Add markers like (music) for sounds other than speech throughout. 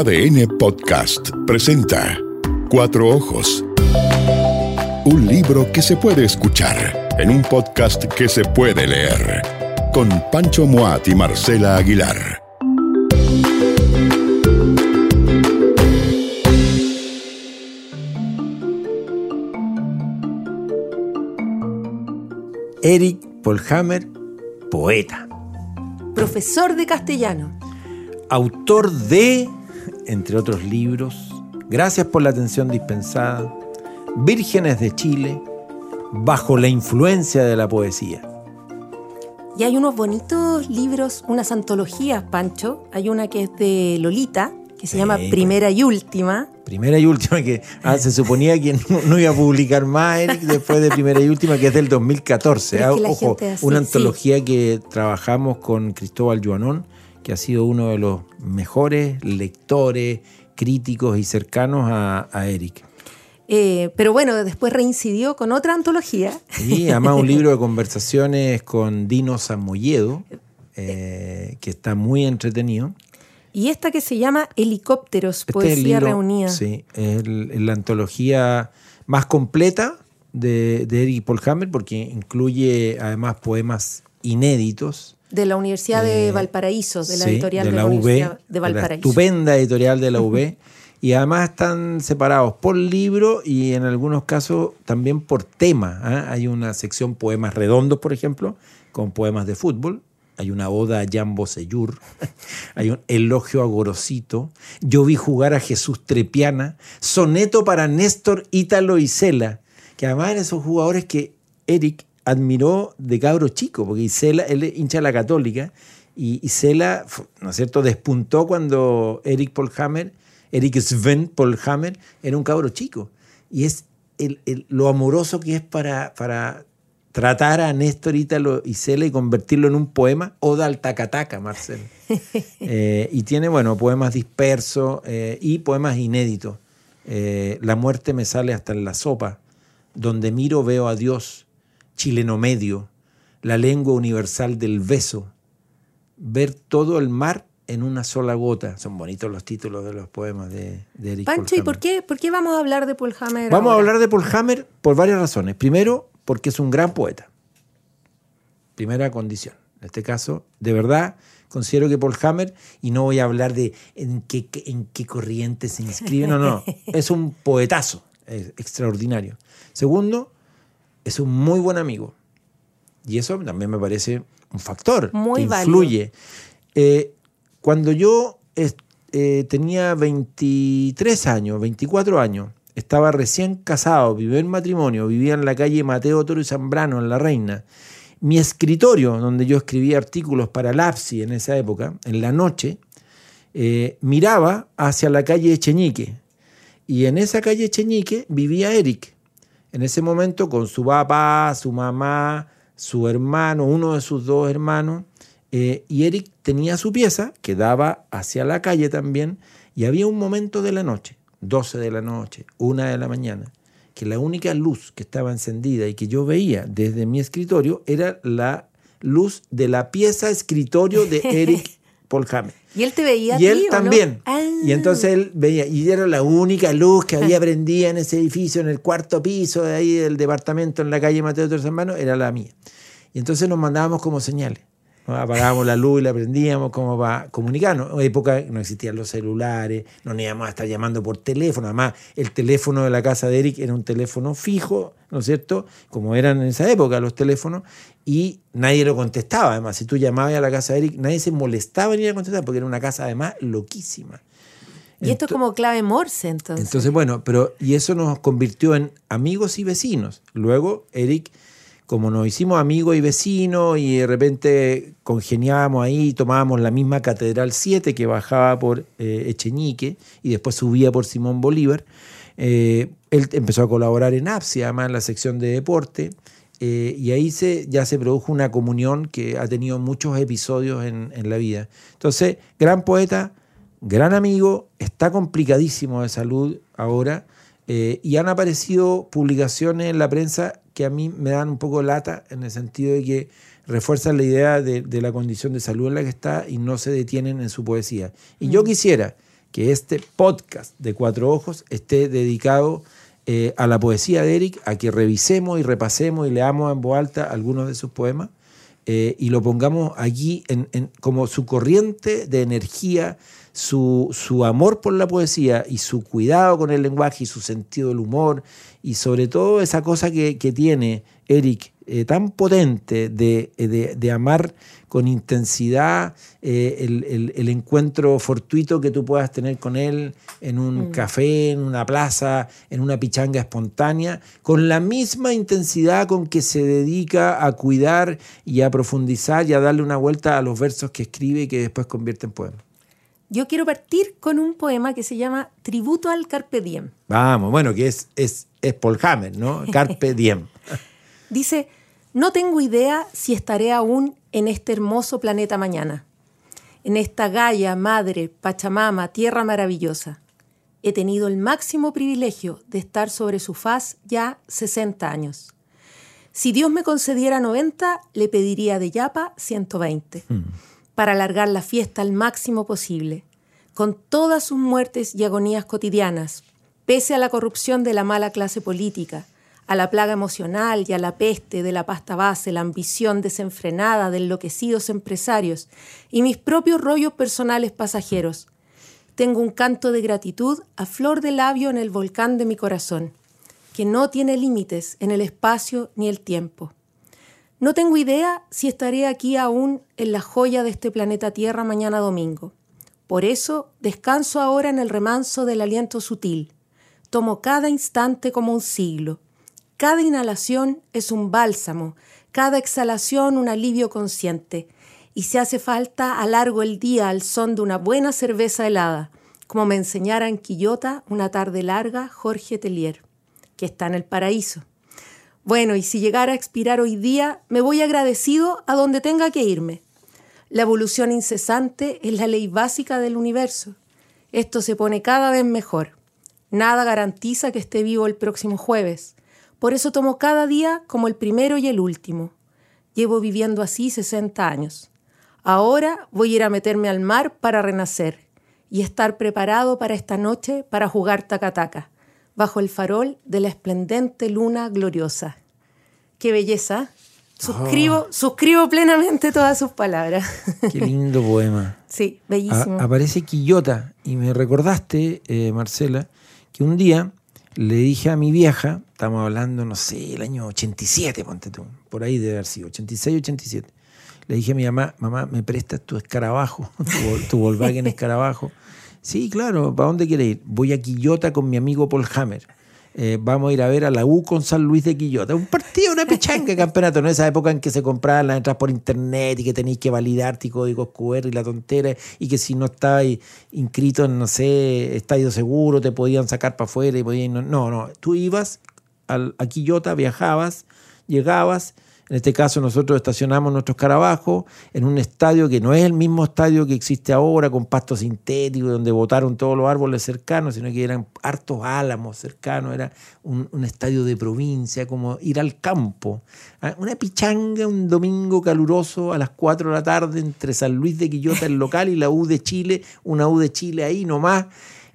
ADN Podcast presenta Cuatro Ojos. Un libro que se puede escuchar en un podcast que se puede leer. Con Pancho Moat y Marcela Aguilar. Eric Polhammer, poeta. Profesor de castellano. Autor de, entre otros libros, Gracias por la atención dispensada, Vírgenes de Chile, Bajo la influencia de la poesía. Y hay unos bonitos libros, unas antologías, Pancho. Hay una que es de Lolita, que se llama Sí, Primera y Última. Primera y última que ah, se suponía que no, no iba a publicar más Eric después de primera y última, que es del 2014. Pero es que Ah, Ojo, una sí. antología que trabajamos con Cristóbal Joanón, que ha sido uno de los mejores lectores, críticos y cercanos a, a Eric. Eh, pero bueno, después reincidió con otra antología. Y además un (laughs) libro de conversaciones con Dino Samoyedo, eh, que está muy entretenido. Y esta que se llama Helicópteros, Este es Poesía libro- Reunida. Sí, es la antología más completa de, de Eric Polhammer porque incluye además poemas inéditos. De la Universidad de Eh, Valparaíso, de la sí, editorial de, de la la UB, Universidad de la Valparaíso. estupenda editorial de la UB. (laughs) Y además están separados por libro y en algunos casos también por tema. ¿ah? Hay una sección poemas redondos, por ejemplo, con poemas de fútbol. Hay una oda a Jan Bosellur. (laughs) Hay un elogio a Gorosito. Yo vi jugar a Jesús Trepiana. Soneto para Néstor Ítalo y Cela. Que además eran esos jugadores que Eric admiró de cabro chico, porque Isela, él es hincha de la católica, y Isela, ¿no es cierto?, despuntó cuando Eric Polhammer, Eric Sven Polhammer, era un cabro chico. Y es el- el- lo amoroso que es para, para tratar a Néstor Ítalo y Cela y convertirlo en un poema, Oda al Tacataca, Marcelo. (laughs) Eh, y tiene, bueno, poemas dispersos eh, y poemas inéditos. Eh, la muerte me sale hasta en la sopa, donde miro veo a Dios, chileno medio, la lengua universal del beso, ver todo el mar en una sola gota. Son bonitos los títulos de los poemas de, de Eric Pancho, ¿y por qué, por qué vamos a hablar de Paul Hammer? Vamos a hablar de Paul Hammer por varias razones. Primero, porque es un gran poeta. Primera condición. En este caso, de verdad, considero que Paul Hammer, y no voy a hablar de en qué, en qué corriente se inscribe, no, no, (laughs) es un poetazo, es extraordinario. Segundo, es un muy buen amigo. Y eso también me parece un factor Muy que influye. Eh, cuando yo eh, tenía 23 años, 24 años, estaba recién casado, vivía en matrimonio, vivía en la calle Mateo Toro y Zambrano, en La Reina. Mi escritorio, donde yo escribía artículos para Lapsi en esa época, en la noche, eh, miraba hacia la calle Echeñique. Y en esa calle Echeñique vivía Eric. En ese momento con su papá, su mamá, su hermano, uno de sus dos hermanos. eh, y Eric tenía su pieza que daba hacia la calle también. Y había un momento de la noche, 12 de la noche, 1 de la mañana, que la única luz que estaba encendida y que yo veía desde mi escritorio era la luz de la pieza escritorio de (laughs) Eric Polhammer. ¿Y él te veía a Y él ti, o no? también. Ah. Y entonces él veía, y era la única luz que había prendida en ese edificio, en el cuarto piso de ahí del departamento en la calle Mateo de Hermano, era la mía. Y entonces nos mandábamos como señales. Apagábamos la luz y la prendíamos como para comunicarnos. En época no existían los celulares, no nos íbamos a estar llamando por teléfono. Además, el teléfono de la casa de Eric era un teléfono fijo, ¿no es cierto? Como eran en esa época los teléfonos, y nadie lo contestaba. Además, si tú llamabas a la casa de Eric, nadie se molestaba en ir a contestar, porque era una casa además loquísima. Y esto es como clave Morse, entonces. Entonces, bueno, pero y eso nos convirtió en amigos y vecinos. Luego, Eric, como nos hicimos amigos y vecinos y de repente congeniábamos ahí, tomábamos la misma Catedral 7 que bajaba por eh, Echeñique y después subía por Simón Bolívar, eh, él empezó a colaborar en APSI, además en la sección de deporte, eh, y ahí se, ya se produjo una comunión que ha tenido muchos episodios en, en la vida. Entonces, gran poeta, gran amigo, está complicadísimo de salud ahora, eh, y han aparecido publicaciones en la prensa que a mí me dan un poco lata en el sentido de que refuerzan la idea de, de la condición de salud en la que está y no se detienen en su poesía. Y yo quisiera que este podcast de Cuatro Ojos esté dedicado eh, a la poesía de Eric, a que revisemos y repasemos y leamos en voz alta algunos de sus poemas eh, y lo pongamos allí en, como su corriente de energía, su, su, amor por la poesía y su cuidado con el lenguaje y su sentido del humor y sobre todo esa cosa que, que tiene Eric eh, tan potente de, de, de, amar con intensidad eh, el, el, encuentro fortuito que tú puedas tener con él en un mm. café, en una plaza, en una pichanga espontánea, con la misma intensidad con que se dedica a cuidar y a profundizar y a darle una vuelta a los versos que escribe y que después convierte en poema. Yo quiero partir con un poema que se llama Tributo al Carpe Diem. Vamos, bueno, que es, es, es Paul Hammer, ¿no? (laughs) Carpe Diem. Dice, no tengo idea si estaré aún en este hermoso planeta mañana, en esta Gaia, Madre, Pachamama, tierra maravillosa. He tenido el máximo privilegio de estar sobre su faz ya 60 años. Si Dios me concediera 90, le pediría de Yapa 120, mm. para alargar la fiesta al máximo posible, con todas sus muertes y agonías cotidianas, pese a la corrupción de la mala clase política, a la plaga emocional y a la peste de la pasta base, la ambición desenfrenada de enloquecidos empresarios y mis propios rollos personales pasajeros. Tengo un canto de gratitud a flor de labio en el volcán de mi corazón, que no tiene límites en el espacio ni el tiempo. No tengo idea si estaré aquí aún en la joya de este planeta Tierra mañana domingo. Por eso descanso ahora en el remanso del aliento sutil. Tomo cada instante como un siglo cada inhalación es un bálsamo, cada exhalación un alivio consciente. Y si hace falta, alargo el día al son de una buena cerveza helada, como me enseñara en Quillota una tarde larga Jorge Telier, que está en el paraíso. Bueno, y si llegara a expirar hoy día, me voy agradecido a donde tenga que irme. La evolución incesante es la ley básica del universo. Esto se pone cada vez mejor. Nada garantiza que esté vivo el próximo jueves. Por eso tomo cada día como el primero y el último. Llevo viviendo así 60 años. Ahora voy a ir a meterme al mar para renacer y estar preparado para esta noche para jugar tacataca, bajo el farol de la esplendente luna gloriosa. ¡Qué belleza! Suscribo, oh. suscribo plenamente todas sus palabras. Qué lindo poema. (laughs) Sí, bellísimo. aparece Quillota y me recordaste, eh, Marcela, que un día le dije a mi vieja, estamos hablando, no sé, el año 87, ponte tú, por ahí debe haber sido, 86, 87. Le dije a mi mamá, mamá, ¿me prestas tu escarabajo, (laughs) tu, tu Volkswagen (laughs) escarabajo? Sí, claro, ¿para dónde quieres ir? Voy a Quillota con mi amigo Paul Hammer. Eh, vamos a ir a ver a la U con San Luis de Quillota. Un partido, una pechanga campeonato, ¿no? Esa época en que se compraban las entradas por internet y que tenéis que validar tu códigos QR y la tontera, y que si no estabas inscrito en, no sé, estadio seguro, te podían sacar para afuera y podían. No, no, tú ibas a Quillota, viajabas, llegabas en este caso nosotros estacionamos nuestros carabajos en un estadio que no es el mismo estadio que existe ahora, con pasto sintético, donde botaron todos los árboles cercanos, sino que eran hartos álamos cercanos, era un, estadio de provincia, como ir al campo. Ah, una pichanga un domingo caluroso a las 4 de la tarde entre San Luis de Quillota, el local, y la U de Chile, una U de Chile ahí nomás.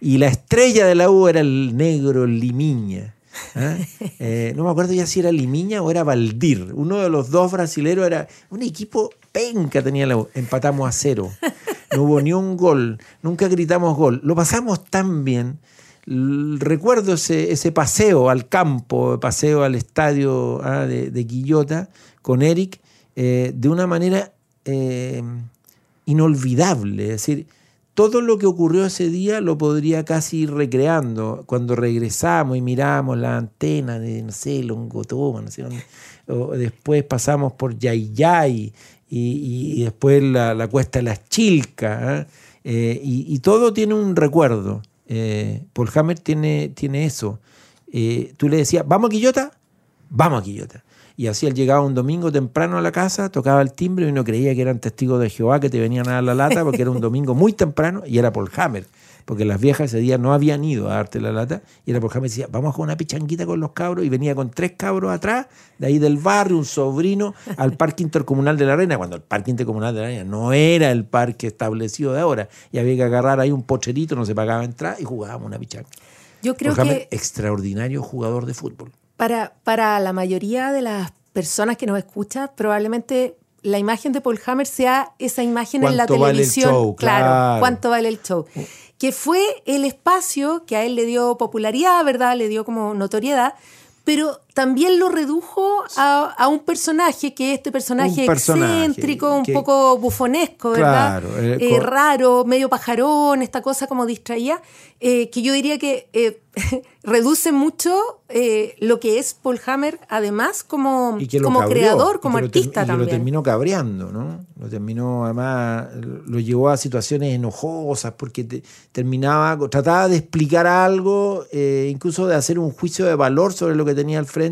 Y la estrella de la U era el negro Limiña. ¿Ah? Eh, no me acuerdo ya si era Limiña o era Valdir. Uno de los dos brasileros era un equipo penca, tenía la, empatamos a cero. No hubo ni un gol, nunca gritamos gol. Lo pasamos tan bien. Recuerdo ese, paseo al campo, paseo al estadio ¿ah? de, Quillota con Eric, eh, de una manera eh, inolvidable. Es decir, todo lo que ocurrió ese día lo podría casi ir recreando. Cuando regresamos y miramos la antena de, no sé, Longotoma, sé o después pasamos por Yayay y, y después la, cuesta de las Chilcas. ¿ah? Eh, y, todo tiene un recuerdo. Eh, Paul Hammer tiene, tiene eso. Eh, tú le decías, ¿vamos a Quillota? Vamos a Quillota. Y así él llegaba un domingo temprano a la casa, tocaba el timbre y uno creía que eran testigos de Jehová que te venían a dar la lata porque era un domingo muy temprano y era Paul Hammer. porque las viejas ese día no habían ido a darte la lata, y era porque me decía, vamos con una pichanguita con los cabros, y venía con tres cabros atrás, de ahí del barrio, un sobrino, al Parque Intercomunal de la Arena, cuando el Parque Intercomunal de la Arena no era el parque establecido de ahora, y había que agarrar ahí un pocherito, no se pagaba entrar, y jugábamos una pichanga. Yo creo Porque que extraordinario jugador de fútbol. Para, para la mayoría de las personas que nos escuchan, probablemente la imagen de Paul Hammer sea esa imagen en la ¿Cuánto vale el televisión. show? Claro. cuánto vale el show. Que fue el espacio que a él le dio popularidad, ¿verdad? Le dio como notoriedad, pero también lo redujo a, a un personaje que es este personaje, Un personaje excéntrico, un poco bufonesco, ¿verdad? Claro, eh, Eh, raro, medio pajarón, esta cosa como distraía, eh, que yo diría que (laughs) reduce mucho lo que es Paul Hammer, además como, como creador, como artista y también. lo terminó cabreando, ¿no? Lo terminó, además, lo llevó a situaciones enojosas porque te- terminaba, trataba de explicar algo, incluso de hacer un juicio de valor sobre lo que tenía al frente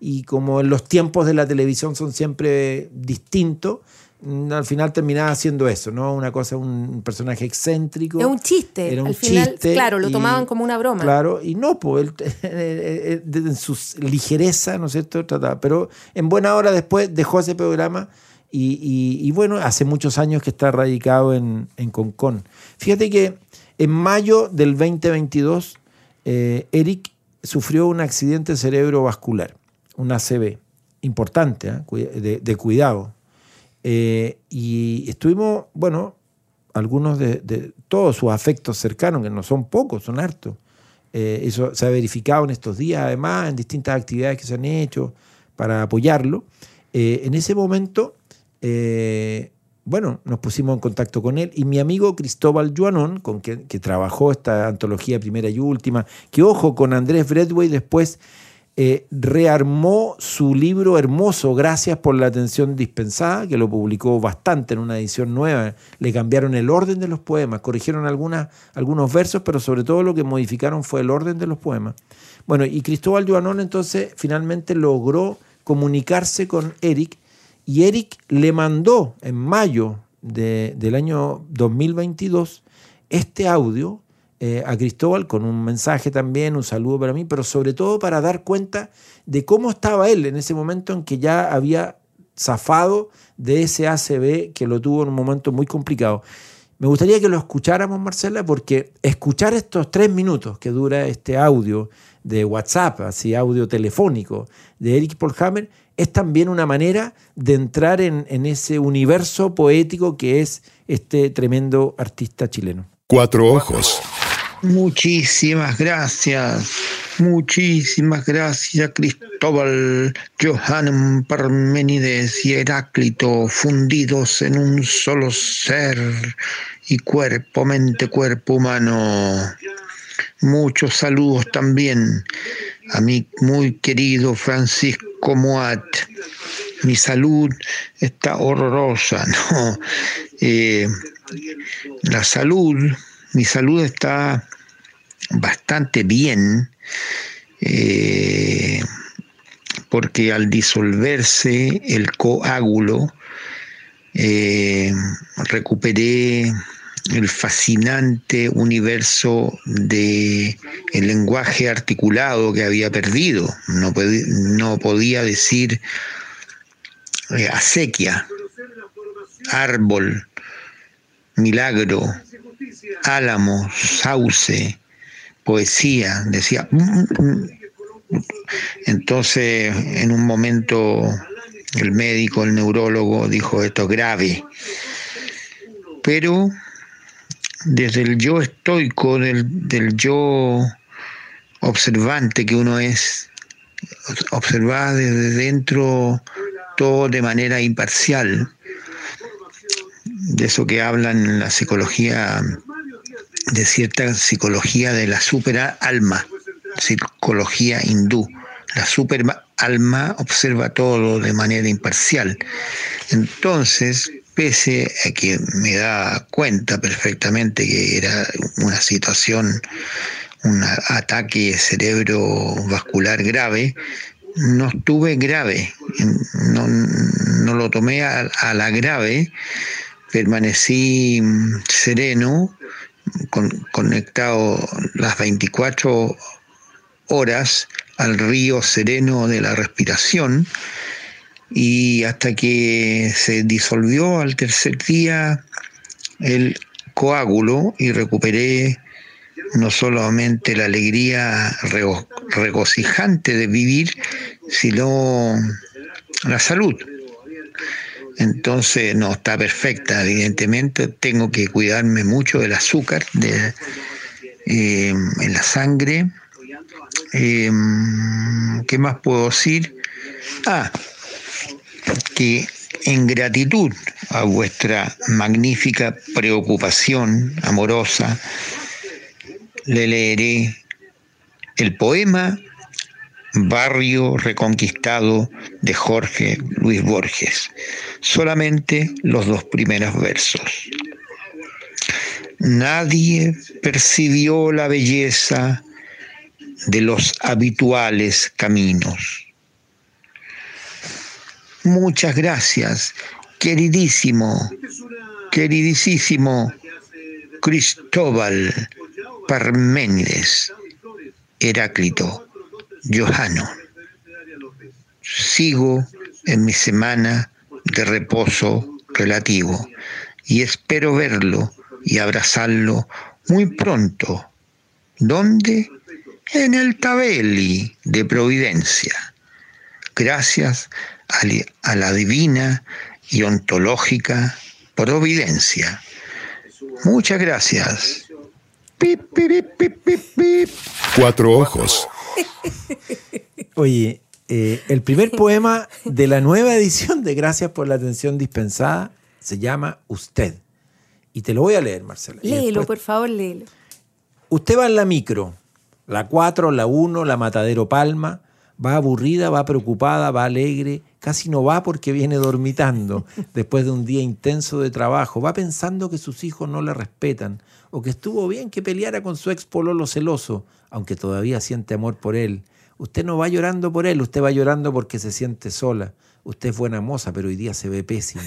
y como en los tiempos de la televisión son siempre distintos, mm, al final terminaba haciendo eso, ¿no? Una cosa, un personaje excéntrico. Es un chiste. Era un Al final, chiste claro, lo y- tomaban como una broma. Claro, y no, pues él, él, él, en su ligereza, ¿no es cierto? Trataba, pero en buena hora después dejó ese programa y, y- y bueno, hace muchos años que está radicado en, en Concón. Fíjate que en mayo del 2022, eh, Eric sufrió un accidente cerebrovascular, un ACV, importante, ¿eh? De, cuidado. Eh, y estuvimos, bueno, algunos de, todos sus afectos cercanos, que no son pocos, son hartos. Eh, eso se ha verificado en estos días, además, en distintas actividades que se han hecho para apoyarlo. En ese momento, bueno, nos pusimos en contacto con él y mi amigo Cristóbal Joanón, con que trabajó esta antología primera y última, que ojo, con Andrés Bradway después eh, rearmó su libro hermoso, Gracias por la atención dispensada, que lo publicó bastante en una edición nueva. Le cambiaron el orden de los poemas, corrigieron algunos versos, pero sobre todo lo que modificaron fue el orden de los poemas. Bueno, y Cristóbal Joanón entonces finalmente logró comunicarse con Eric y Eric le mandó en mayo de- del año 2022 este audio eh, a Cristóbal con un mensaje también, un saludo para mí, pero sobre todo para dar cuenta de cómo estaba él en ese momento en que ya había zafado de ese ACB que lo tuvo en un momento muy complicado. Me gustaría que lo escucháramos, Marcela, porque escuchar estos tres minutos que dura este audio de WhatsApp, así audio telefónico, de Eric Paul Hammer, es también una manera de entrar en, en ese universo poético que es este tremendo artista chileno. Cuatro ojos. Muchísimas gracias, muchísimas gracias Cristóbal, Johann Parmenides y Heráclito fundidos en un solo ser y cuerpo, mente, cuerpo humano. Muchos saludos también a mi muy querido Francisco Moat. Mi salud está horrorosa, (laughs) ¿no? Eh, la salud, mi salud está bastante bien, eh, porque al disolverse el coágulo, eh, recuperé el fascinante universo de el lenguaje articulado que había perdido. No, no podía decir eh, acequia, árbol, milagro, álamo, sauce, poesía, decía. Entonces, en un momento, el médico, el neurólogo, dijo esto es grave. Pero desde el yo estoico, del, del yo observante que uno es, observar desde dentro todo de manera imparcial, de eso que hablan en la psicología, de cierta psicología de la super alma, psicología hindú. La super alma observa todo de manera imparcial. Entonces, a que me da cuenta perfectamente que era una situación, un ataque cerebrovascular grave, no estuve grave, no, no lo tomé a, a la grave, permanecí sereno conectado las 24 horas al río sereno de la respiración y hasta que se disolvió al tercer día el coágulo y recuperé no solamente la alegría regocijante de vivir, sino la salud. Entonces no está perfecta, evidentemente. Tengo que cuidarme mucho del azúcar de, eh, en la sangre. Eh, ¿Qué más puedo decir? Ah, que en gratitud a vuestra magnífica preocupación amorosa, le leeré el poema Barrio Reconquistado de Jorge Luis Borges, solamente los dos primeros versos. Nadie percibió la belleza de los habituales caminos. Muchas gracias, queridísimo, queridísimo Cristóbal Parménides, Heráclito, Johano. Sigo en mi semana de reposo relativo y espero verlo y abrazarlo muy pronto. ¿Dónde? En el Tabeli de Providencia. Gracias a la divina y ontológica providencia. Muchas gracias. Cuatro ojos. Oye, eh, el primer poema de la nueva edición de Gracias por la atención dispensada se llama Usted. Y te lo voy a leer, Marcela. Léelo, por favor, léelo. Usted va en la micro, la 4, la 1, la Matadero Palma, va aburrida, va preocupada, va alegre, casi no va porque viene dormitando (laughs) después de un día intenso de trabajo, va pensando que sus hijos no le respetan, o que estuvo bien que peleara con su ex pololo celoso, aunque todavía siente amor por él. Usted no va llorando por él, usted va llorando porque se siente sola. Usted es buena moza, pero hoy día se ve pésimo,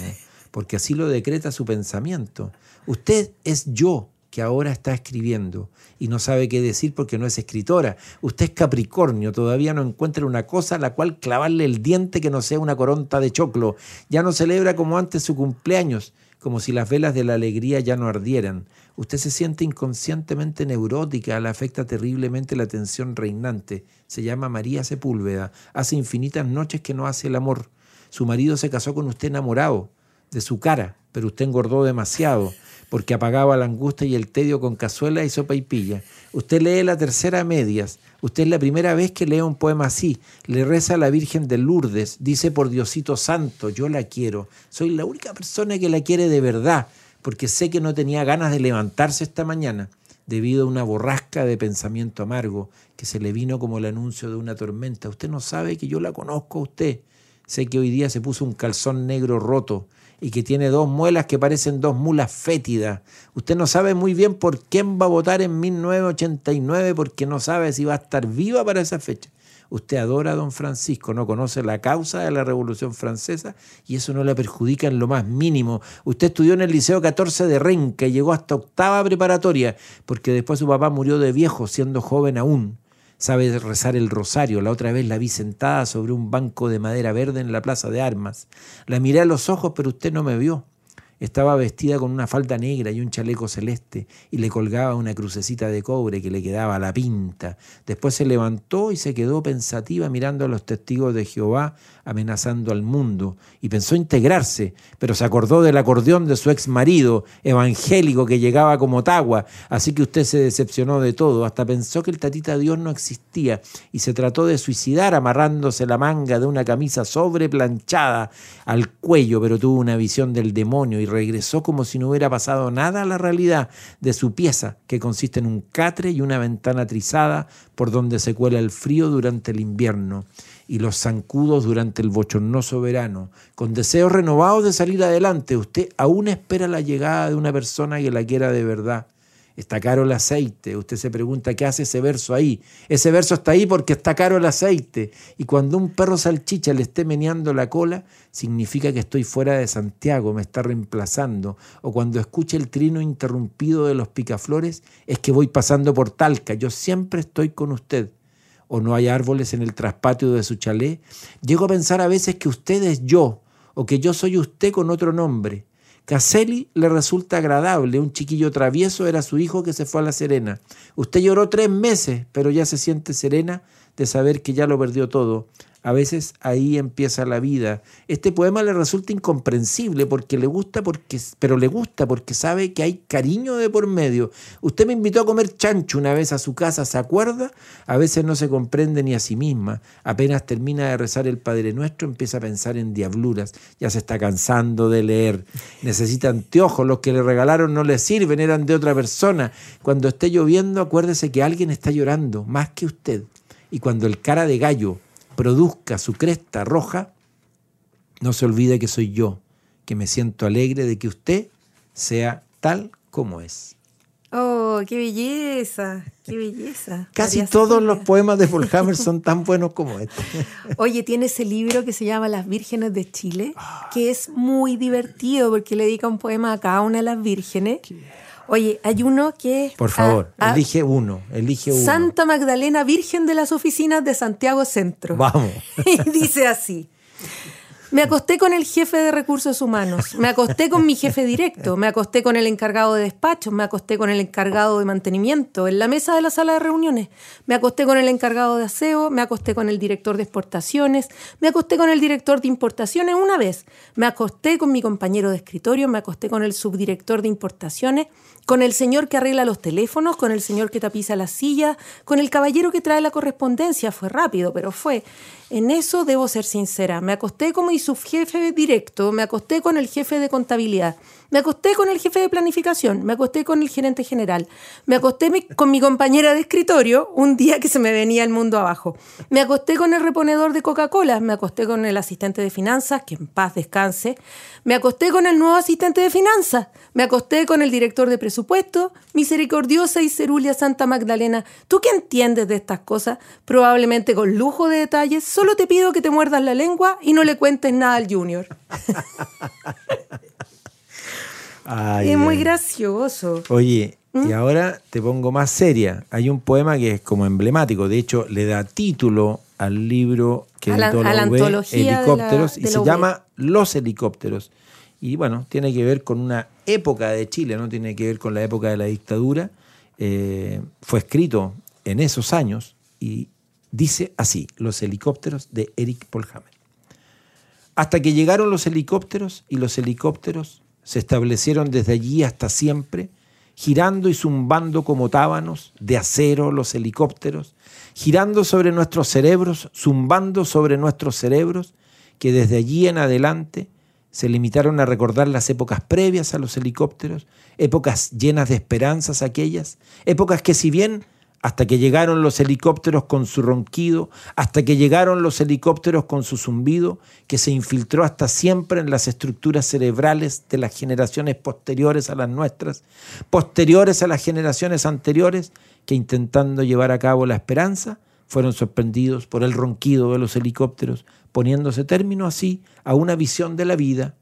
porque así lo decreta su pensamiento. Usted es yo que ahora está escribiendo y no sabe qué decir porque no es escritora. Usted es Capricornio, todavía no encuentra una cosa a la cual clavarle el diente que no sea una coronta de choclo. Ya no celebra como antes su cumpleaños, como si las velas de la alegría ya no ardieran. Usted se siente inconscientemente neurótica, le afecta terriblemente la tensión reinante. Se llama María Sepúlveda. Hace infinitas noches que no hace el amor. Su marido se casó con usted enamorado de su cara, pero usted engordó demasiado porque apagaba la angustia y el tedio con cazuela y sopa y pilla. Usted lee la tercera medias. Usted es la primera vez que lee un poema así. Le reza a la Virgen de Lourdes. Dice por Diosito Santo, yo la quiero. Soy la única persona que la quiere de verdad porque sé que no tenía ganas de levantarse esta mañana debido a una borrasca de pensamiento amargo que se le vino como el anuncio de una tormenta. Usted no sabe que yo la conozco a usted. Sé que hoy día se puso un calzón negro roto y que tiene dos muelas que parecen dos mulas fétidas. Usted no sabe muy bien por quién va a votar en 1989 porque no sabe si va a estar viva para esa fecha. Usted adora a don Francisco, no conoce la causa de la Revolución Francesa y eso no le perjudica en lo más mínimo. Usted estudió en el Liceo 14 de Renca y llegó hasta octava preparatoria, porque después su papá murió de viejo, siendo joven aún. Sabe rezar el rosario. La otra vez la vi sentada sobre un banco de madera verde en la plaza de armas. La miré a los ojos, pero usted no me vio. Estaba vestida con una falda negra y un chaleco celeste y le colgaba una crucecita de cobre que le quedaba a la pinta. Después se levantó y se quedó pensativa mirando a los testigos de Jehová amenazando al mundo y pensó integrarse, pero se acordó del acordeón de su ex marido, evangélico, que llegaba como tagua, así que usted se decepcionó de todo, hasta pensó que el tatita Dios no existía y se trató de suicidar amarrándose la manga de una camisa sobreplanchada al cuello, pero tuvo una visión del demonio y regresó como si no hubiera pasado nada a la realidad de su pieza, que consiste en un catre y una ventana trizada por donde se cuela el frío durante el invierno y los zancudos durante el bochornoso verano, con deseos renovados de salir adelante, usted aún espera la llegada de una persona que la quiera de verdad. Está caro el aceite. Usted se pregunta qué hace ese verso ahí. Ese verso está ahí porque está caro el aceite. Y cuando un perro salchicha le esté meneando la cola, significa que estoy fuera de Santiago, me está reemplazando. O cuando escuche el trino interrumpido de los picaflores, es que voy pasando por Talca. Yo siempre estoy con usted. O no hay árboles en el traspatio de su chalet. Llego a pensar a veces que usted es yo, o que yo soy usted con otro nombre. Caselli le resulta agradable, un chiquillo travieso era su hijo que se fue a La Serena. Usted lloró tres meses, pero ya se siente serena de saber que ya lo perdió todo. A veces ahí empieza la vida. Este poema le resulta incomprensible porque le gusta porque pero le gusta porque sabe que hay cariño de por medio. Usted me invitó a comer chancho una vez a su casa, ¿se acuerda? A veces no se comprende ni a sí misma. Apenas termina de rezar el Padre Nuestro, empieza a pensar en diabluras. Ya se está cansando de leer. Necesita anteojos, los que le regalaron no le sirven, eran de otra persona. Cuando esté lloviendo, acuérdese que alguien está llorando, más que usted. Y cuando el cara de gallo produzca su cresta roja, no se olvide que soy yo, que me siento alegre de que usted sea tal como es. Oh, qué belleza, qué belleza. (laughs) Casi todos los poemas de Paul Hammer (laughs) son tan buenos como este. Oye, tiene ese libro que se llama Las Vírgenes de Chile, que es muy divertido porque le dedica un poema a cada una de las vírgenes. Oye, hay uno que Por favor, elige uno, elige uno. Santa Magdalena, Virgen de las Oficinas de Santiago Centro. Vamos. (laughs) y dice así. Me acosté con el jefe de recursos humanos, me acosté con mi jefe directo, me acosté con el encargado de despachos, me acosté con el encargado de mantenimiento, en la mesa de la sala de reuniones, me acosté con el encargado de aseo, me acosté con el director de exportaciones, me acosté con el director de importaciones una vez, me acosté con mi compañero de escritorio, me acosté con el subdirector de importaciones, con el señor que arregla los teléfonos, con el señor que tapiza la silla, con el caballero que trae la correspondencia. Fue rápido, pero fue. En eso debo ser sincera. Me acosté con mi subjefe directo, me acosté con el jefe de contabilidad, me acosté con el jefe de planificación, me acosté con el gerente general, me acosté con mi compañera de escritorio un día que se me venía el mundo abajo, me acosté con el reponedor de Coca-Cola, me acosté con el asistente de finanzas, que en paz descanse, me acosté con el nuevo asistente de finanzas, me acosté con el director de presupuesto, misericordiosa y cerulia Santa Magdalena. ¿Tú qué entiendes de estas cosas? Probablemente con lujo de detalles, solo te pido que te muerdas la lengua y no le cuentes nada al junior. (laughs) es muy gracioso. Oye, y ¿Mm? ahora te pongo más seria. Hay un poema que es como emblemático, de hecho le da título al libro que a la, antología Helicópteros y se llama Los helicópteros. Y bueno, tiene que ver con una época de Chile, no tiene que ver con la época de la dictadura. Eh, fue escrito en esos años y dice así, Los helicópteros de Eric Polhammer. Hasta que llegaron los helicópteros y los helicópteros se establecieron desde allí hasta siempre, girando y zumbando como tábanos de acero los helicópteros, girando sobre nuestros cerebros, zumbando sobre nuestros cerebros, que desde allí en adelante se limitaron a recordar las épocas previas a los helicópteros, épocas llenas de esperanzas aquellas, épocas que si bien hasta que llegaron los helicópteros con su ronquido, hasta que llegaron los helicópteros con su zumbido, que se infiltró hasta siempre en las estructuras cerebrales de las generaciones posteriores a las nuestras, posteriores a las generaciones anteriores, que intentando llevar a cabo la esperanza, fueron sorprendidos por el ronquido de los helicópteros, poniéndose término así a una visión de la vida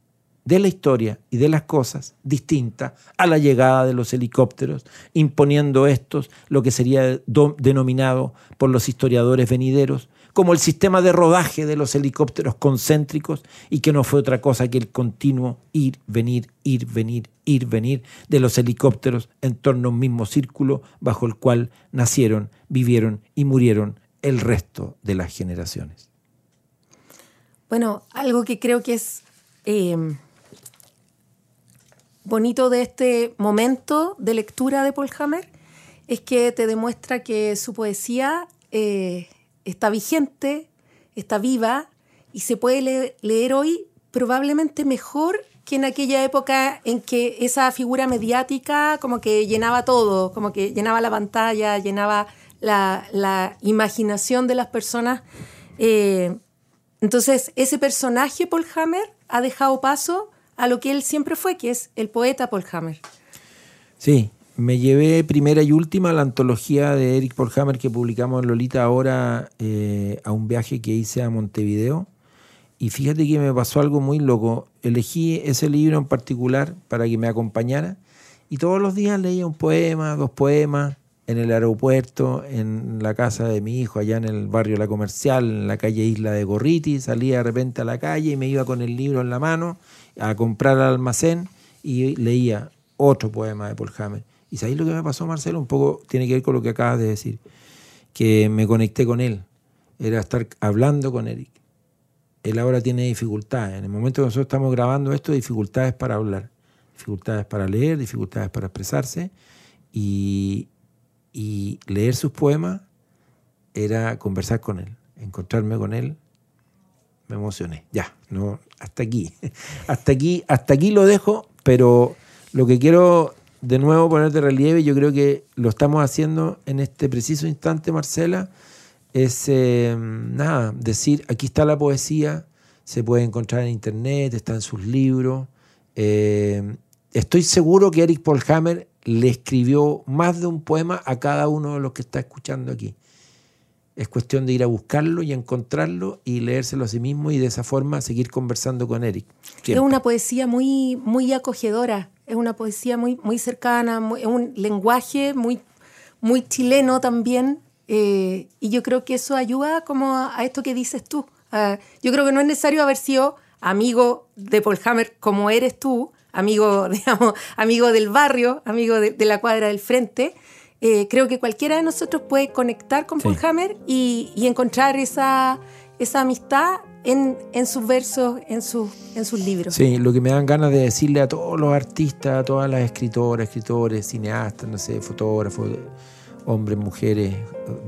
de la historia y de las cosas distinta a la llegada de los helicópteros, imponiendo estos lo que sería denominado por los historiadores venideros como el sistema de rodaje de los helicópteros concéntricos y que no fue otra cosa que el continuo ir, venir, ir, venir, ir, venir de los helicópteros en torno a un mismo círculo bajo el cual nacieron, vivieron y murieron el resto de las generaciones. Bueno, algo que creo que es eh, bonito de este momento de lectura de Paul Hammer es que te demuestra que su poesía eh, está vigente, está viva y se puede leer hoy probablemente mejor que en aquella época en que esa figura mediática como que llenaba todo, como que llenaba la pantalla, llenaba la, imaginación de las personas. Eh, entonces, ese personaje, Paul Hammer, ha dejado paso a lo que él siempre fue, que es el poeta Paul Hammer. Sí, me llevé primera y última la antología de Eric Polhammer que publicamos en Lolita ahora eh, a un viaje que hice a Montevideo. Y fíjate que me pasó algo muy loco. Elegí ese libro en particular para que me acompañara y todos los días leía un poema, dos poemas, en el aeropuerto, en la casa de mi hijo, allá en el barrio La Comercial, en la calle Isla de Gorriti. Salía de repente a la calle y me iba con el libro en la mano a comprar al almacén y leía otro poema de Paul Hammer. ¿Y sabéis lo que me pasó, Marcelo? Un poco tiene que ver con lo que acabas de decir. Que me conecté con él. Era estar hablando con Eric. Él ahora tiene dificultades. En el momento que nosotros estamos grabando esto, dificultades para hablar, dificultades para leer, dificultades para expresarse. Y, y leer sus poemas era conversar con él, encontrarme con él. Me emocioné. Ya, no, hasta aquí. (laughs) hasta aquí, hasta aquí lo dejo, pero lo que quiero de nuevo poner de relieve, yo creo que lo estamos haciendo en este preciso instante, Marcela, es eh, nada, decir, aquí está la poesía, se puede encontrar en internet, está en sus libros. Eh, estoy seguro que Eric Paul Hammer le escribió más de un poema a cada uno de los que está escuchando aquí. Es cuestión de ir a buscarlo y encontrarlo y leérselo a sí mismo y de esa forma seguir conversando con Eric. Es una poesía muy, muy acogedora, es una poesía muy, muy cercana, es un lenguaje muy, muy chileno también. Eh, y yo creo que eso ayuda como a, esto que dices tú. yo creo que no es necesario haber sido amigo de Paul Hammer como eres tú, amigo, (laughs) digamos, amigo del barrio, amigo de, la cuadra del frente. Eh, creo que cualquiera de nosotros puede conectar con Paul Hammer y, encontrar esa, esa amistad en, en, sus versos, en, sus en sus libros. Sí, lo que me dan ganas de decirle a todos los artistas, a todas las escritoras, escritores, cineastas, no sé, fotógrafos, hombres, mujeres,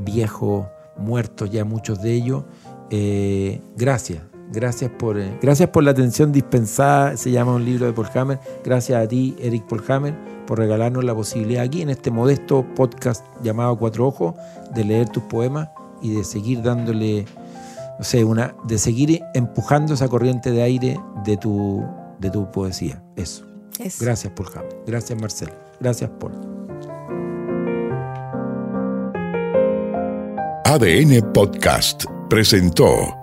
viejos, muertos ya muchos de ellos, eh, gracias, Gracias por, eh, gracias por la atención dispensada. Se llama un libro de Paul Hammer. Gracias a ti, Eric Paul Hammer, por regalarnos la posibilidad aquí en este modesto podcast llamado Cuatro Ojos de leer tus poemas y de seguir dándole, no sé, una, de seguir empujando esa corriente de aire de tu, de tu poesía. Eso. Gracias, Paul Hammer. Gracias, Marcelo. Gracias, Paul. ADN Podcast presentó.